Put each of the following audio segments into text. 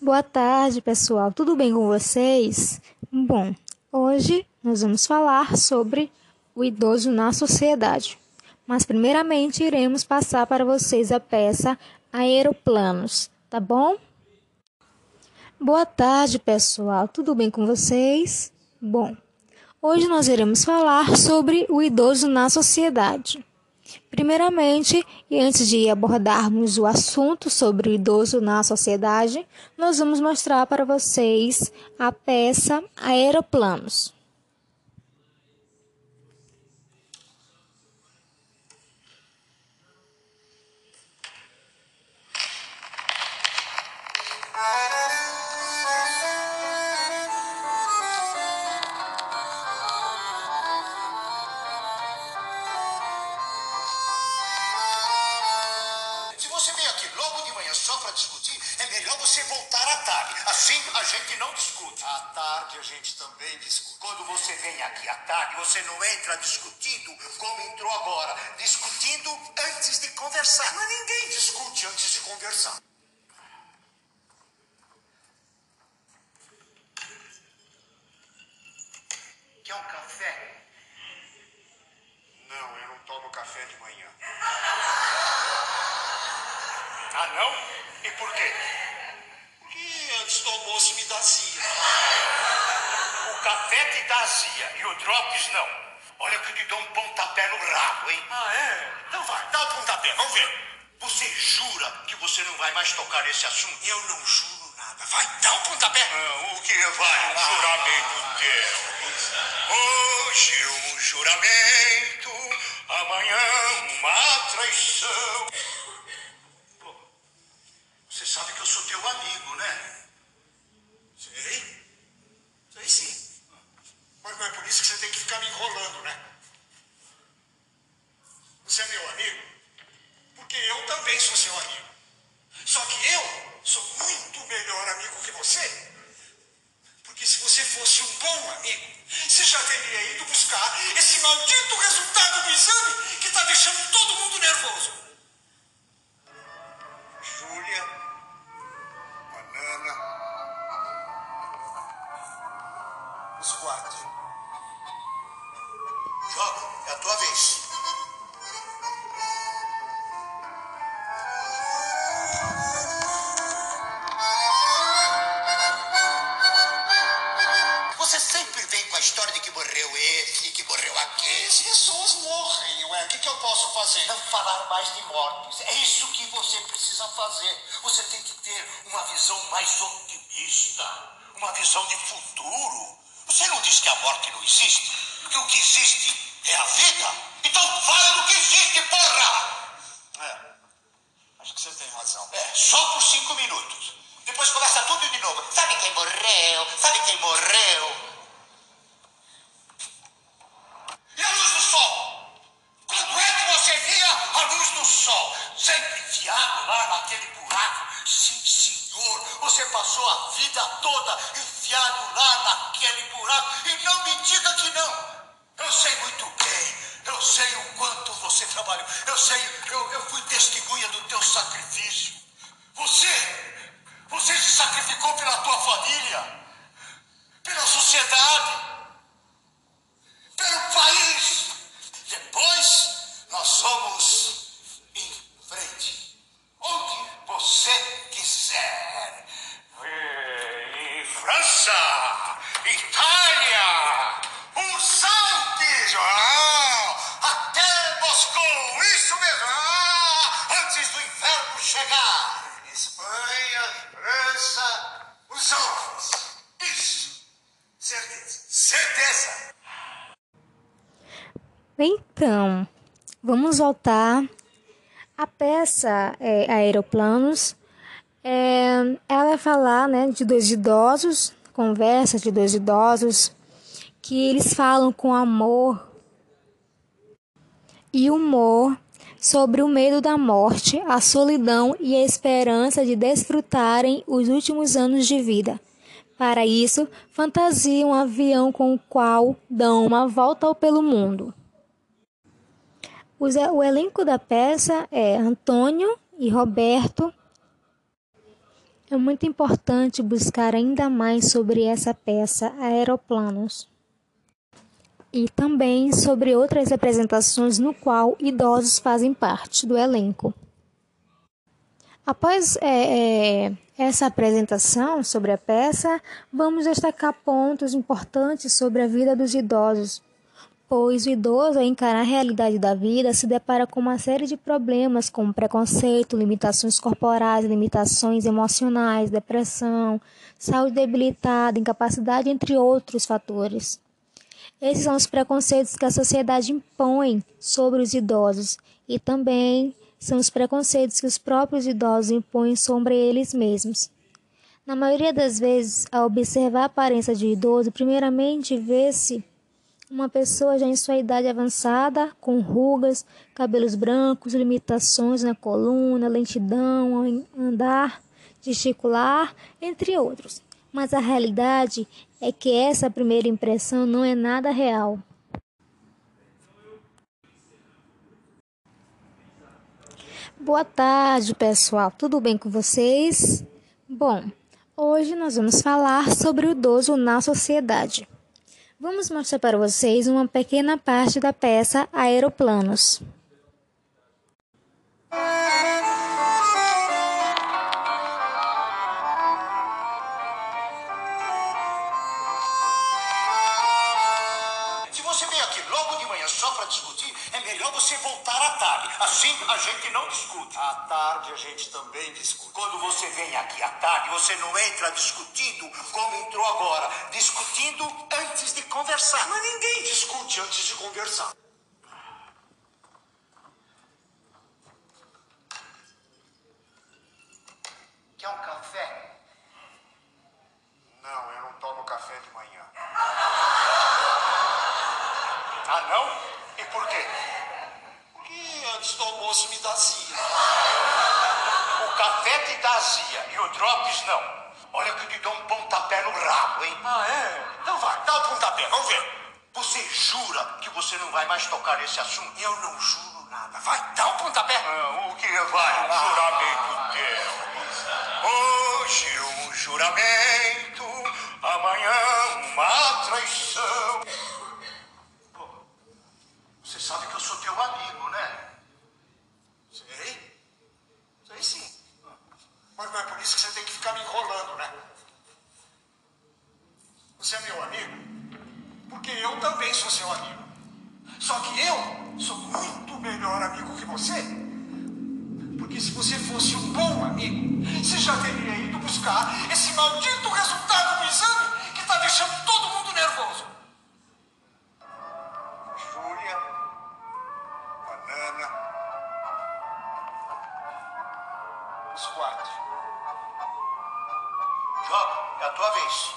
Boa tarde, pessoal. Tudo bem com vocês? Bom, hoje nós vamos falar sobre o idoso na sociedade. Mas primeiramente iremos passar para vocês a peça Aeroplanos, tá bom? Boa tarde, pessoal. Tudo bem com vocês? Bom, hoje nós iremos falar sobre o idoso na sociedade. Primeiramente, e antes de abordarmos o assunto sobre o idoso na sociedade, nós vamos mostrar para vocês a peça Aeroplanos. Você voltar à tarde. Assim a gente não discute. À tarde a gente também discute. Quando você vem aqui à tarde, você não entra discutindo como entrou agora. Discutindo antes de conversar. Mas ninguém discute antes de conversar. Quer um café? Não, eu não tomo café de manhã. Ah, não? E por quê? Antes do almoço me dá azia. O café te dá azia e o drops não. Olha que eu te dou um pontapé no rabo, hein? Ah, é? Então vai, dá o um pontapé, vamos ver. Você jura que você não vai mais tocar nesse assunto? Eu não juro nada. Vai, dá o um pontapé. Não, o que vale um juramento teu? Hoje um juramento, amanhã uma traição. Você sabe que eu sou teu amigo, né? Sei. Sei sim. Mas não é por isso que você tem que ficar me enrolando, né? Você é meu amigo? Porque eu também sou seu amigo. Só que eu sou muito melhor amigo que você. Porque se você fosse um bom amigo, você já teria ido buscar esse maldito resultado do exame que está deixando todo mundo nervoso. Júlia, banana. Esguarde. Joga, é a tua vez. Falar mais de mortes. É isso que você precisa fazer. Você tem que ter uma visão mais otimista, uma visão de futuro. Você não disse que a morte não existe? Que o que existe é a vida? Enfiado lá naquele buraco e não me diga que não. Eu sei muito bem, eu sei o quanto você trabalhou, eu sei, eu, eu fui testemunha do teu sacrifício. Você, você se sacrificou pela tua família, pela sociedade, pelo país. Depois, nós somos certeza. Então, vamos voltar. A peça é, Aeroplanos, é, ela vai falar né, de dois idosos, conversa de dois idosos, que eles falam com amor e humor sobre o medo da morte, a solidão e a esperança de desfrutarem os últimos anos de vida. Para isso, fantasiam um avião com o qual dão uma volta pelo mundo. O elenco da peça é Antônio e Roberto, é muito importante buscar ainda mais sobre essa peça Aeroplanos e também sobre outras apresentações no qual idosos fazem parte do elenco. Após é, é, essa apresentação sobre a peça, vamos destacar pontos importantes sobre a vida dos idosos, pois o idoso, ao encarar a realidade da vida, se depara com uma série de problemas como preconceito, limitações corporais, limitações emocionais, depressão, saúde debilitada, incapacidade, entre outros fatores. Esses são os preconceitos que a sociedade impõe sobre os idosos e também são os preconceitos que os próprios idosos impõem sobre eles mesmos. Na maioria das vezes, ao observar a aparência de idoso, primeiramente vê-se uma pessoa já em sua idade avançada, com rugas, cabelos brancos, limitações na coluna, lentidão andar, gesticular, entre outros. Mas a realidade é que essa primeira impressão não é nada real. Boa tarde, pessoal. Tudo bem com vocês? Bom, hoje nós vamos falar sobre o idoso na sociedade. Vamos mostrar para vocês uma pequena parte da peça Aeroplanos. Discute. À tarde a gente também discute. Quando você vem aqui à tarde, você não entra discutindo como entrou agora, discutindo antes de conversar. Mas ninguém discute antes de conversar. Quer um café? Não, eu não tomo café de manhã. Ah, não? E por quê? Antes do almoço me dá zia. O café te dá azia e o drops não. Olha que eu te dou um pontapé no rabo, hein? Ah, é? Então vai, dá o pontapé, vamos ver. Você jura que você não vai mais tocar nesse assunto? Eu não juro nada. Vai, dá o pontapé. Não, o que vai? Um juramento teu. Hoje um juramento, amanhã uma traição. Pô, Você sabe que eu sou teu amigo, né? Sei. Sei sim. Mas não é por isso que você tem que ficar me enrolando, né? Você é meu amigo? Porque eu também sou seu amigo. Só que eu sou muito melhor amigo que você. Porque se você fosse um bom amigo, você já teria ido buscar esse maldito resultado do exame que está deixando todo mundo nervoso. Júlia, banana, os quatro. Joga, é a tua vez.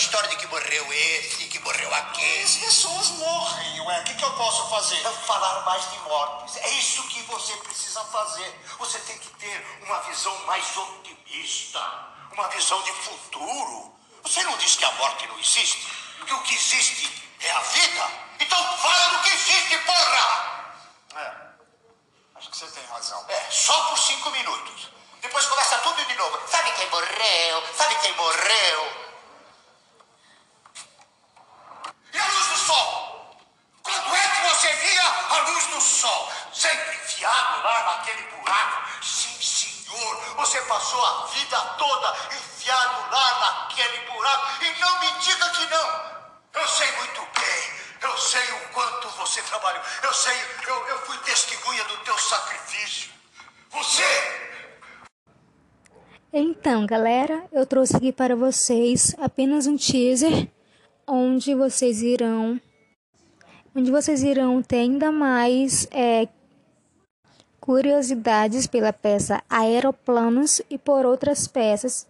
História de que morreu esse, que morreu As aquele. pessoas morrem, ué. O que, que eu posso fazer? Não falar mais de mortes. É isso que você precisa fazer. Você tem que ter uma visão mais otimista, uma visão de futuro. Você não diz que a morte não existe? Que o que existe é a vida? Então fala do que existe, porra! É. Acho que você tem razão. É, só por cinco minutos. Depois começa tudo de novo. Sabe quem morreu? Sabe quem morreu? Enfiado lá naquele buraco? Sim, senhor. Você passou a vida toda enfiado lá naquele buraco. E não me diga que não. Eu sei muito bem. Eu sei o quanto você trabalhou. Eu sei, eu, eu fui testemunha do teu sacrifício. Você Então, galera, eu trouxe aqui para vocês apenas um teaser onde vocês irão onde vocês irão ter ainda mais é, curiosidades pela peça Aeroplanos e por outras peças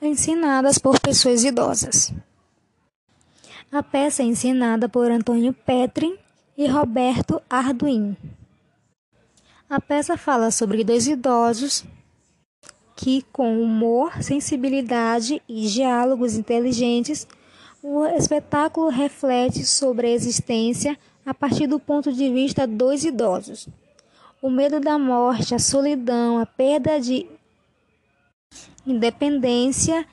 ensinadas por pessoas idosas. A peça é ensinada por Antônio Petrin e Roberto Arduin. A peça fala sobre dois idosos que, com humor, sensibilidade e diálogos inteligentes, O espetáculo reflete sobre a existência a partir do ponto de vista dos idosos. O medo da morte, a solidão, a perda de independência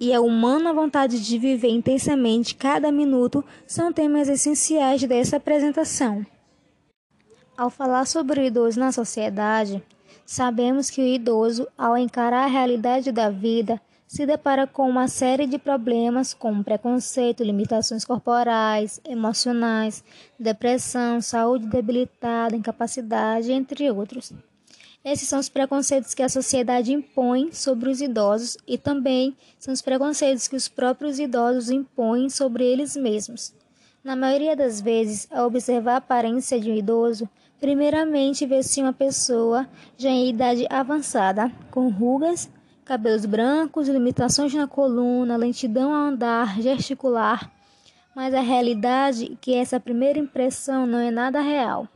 e a humana vontade de viver intensamente cada minuto são temas essenciais dessa apresentação. Ao falar sobre o idoso na sociedade, sabemos que o idoso, ao encarar a realidade da vida, se depara com uma série de problemas como preconceito, limitações corporais, emocionais, depressão, saúde debilitada, incapacidade, entre outros. Esses são os preconceitos que a sociedade impõe sobre os idosos e também são os preconceitos que os próprios idosos impõem sobre eles mesmos. Na maioria das vezes, ao observar a aparência de um idoso, primeiramente vê-se uma pessoa já em idade avançada, com rugas, cabelos brancos, limitações na coluna, lentidão ao andar, gesticular. Mas a realidade é que essa primeira impressão não é nada real.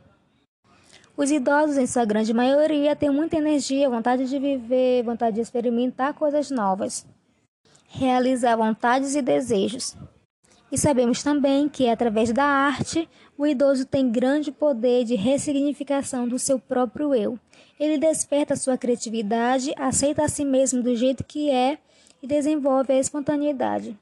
Os idosos, em sua grande maioria, têm muita energia, vontade de viver, vontade de experimentar coisas novas, realizar vontades e desejos. E sabemos também que, através da arte, o idoso tem grande poder de ressignificação do seu próprio eu. Ele desperta sua criatividade, aceita a si mesmo do jeito que é e desenvolve a espontaneidade.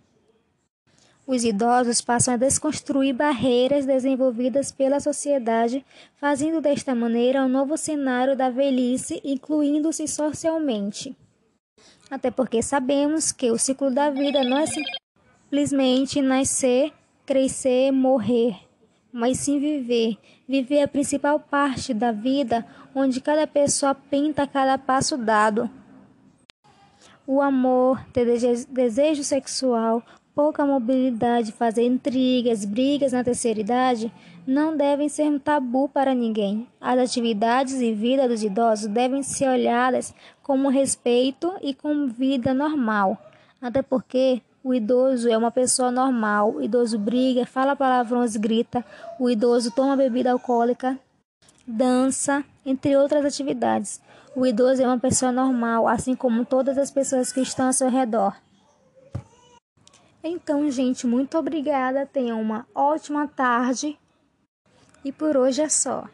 Os idosos passam a desconstruir barreiras desenvolvidas pela sociedade, fazendo desta maneira um novo cenário da velhice, incluindo-se socialmente. Até porque sabemos que o ciclo da vida não é simplesmente nascer, crescer, morrer mas sim viver. Viver é a principal parte da vida, onde cada pessoa pinta cada passo dado. O amor, ter desejo sexual, pouca mobilidade, fazer intrigas, brigas na terceira idade, não devem ser um tabu para ninguém. As atividades e vida dos idosos devem ser olhadas com respeito e com vida normal, até porque o idoso é uma pessoa normal. O idoso briga, fala palavrões, grita. O idoso toma bebida alcoólica, dança, entre outras atividades. O idoso é uma pessoa normal, assim como todas as pessoas que estão ao seu redor. Então, gente, muito obrigada. Tenham uma ótima tarde. E por hoje é só.